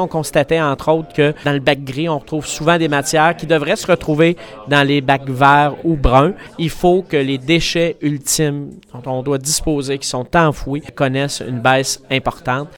On constatait entre autres que dans le bac gris, on retrouve souvent des matières qui devraient se retrouver dans les bacs verts ou bruns. Il faut que les déchets ultimes dont on doit disposer, qui sont enfouis, connaissent une baisse importante.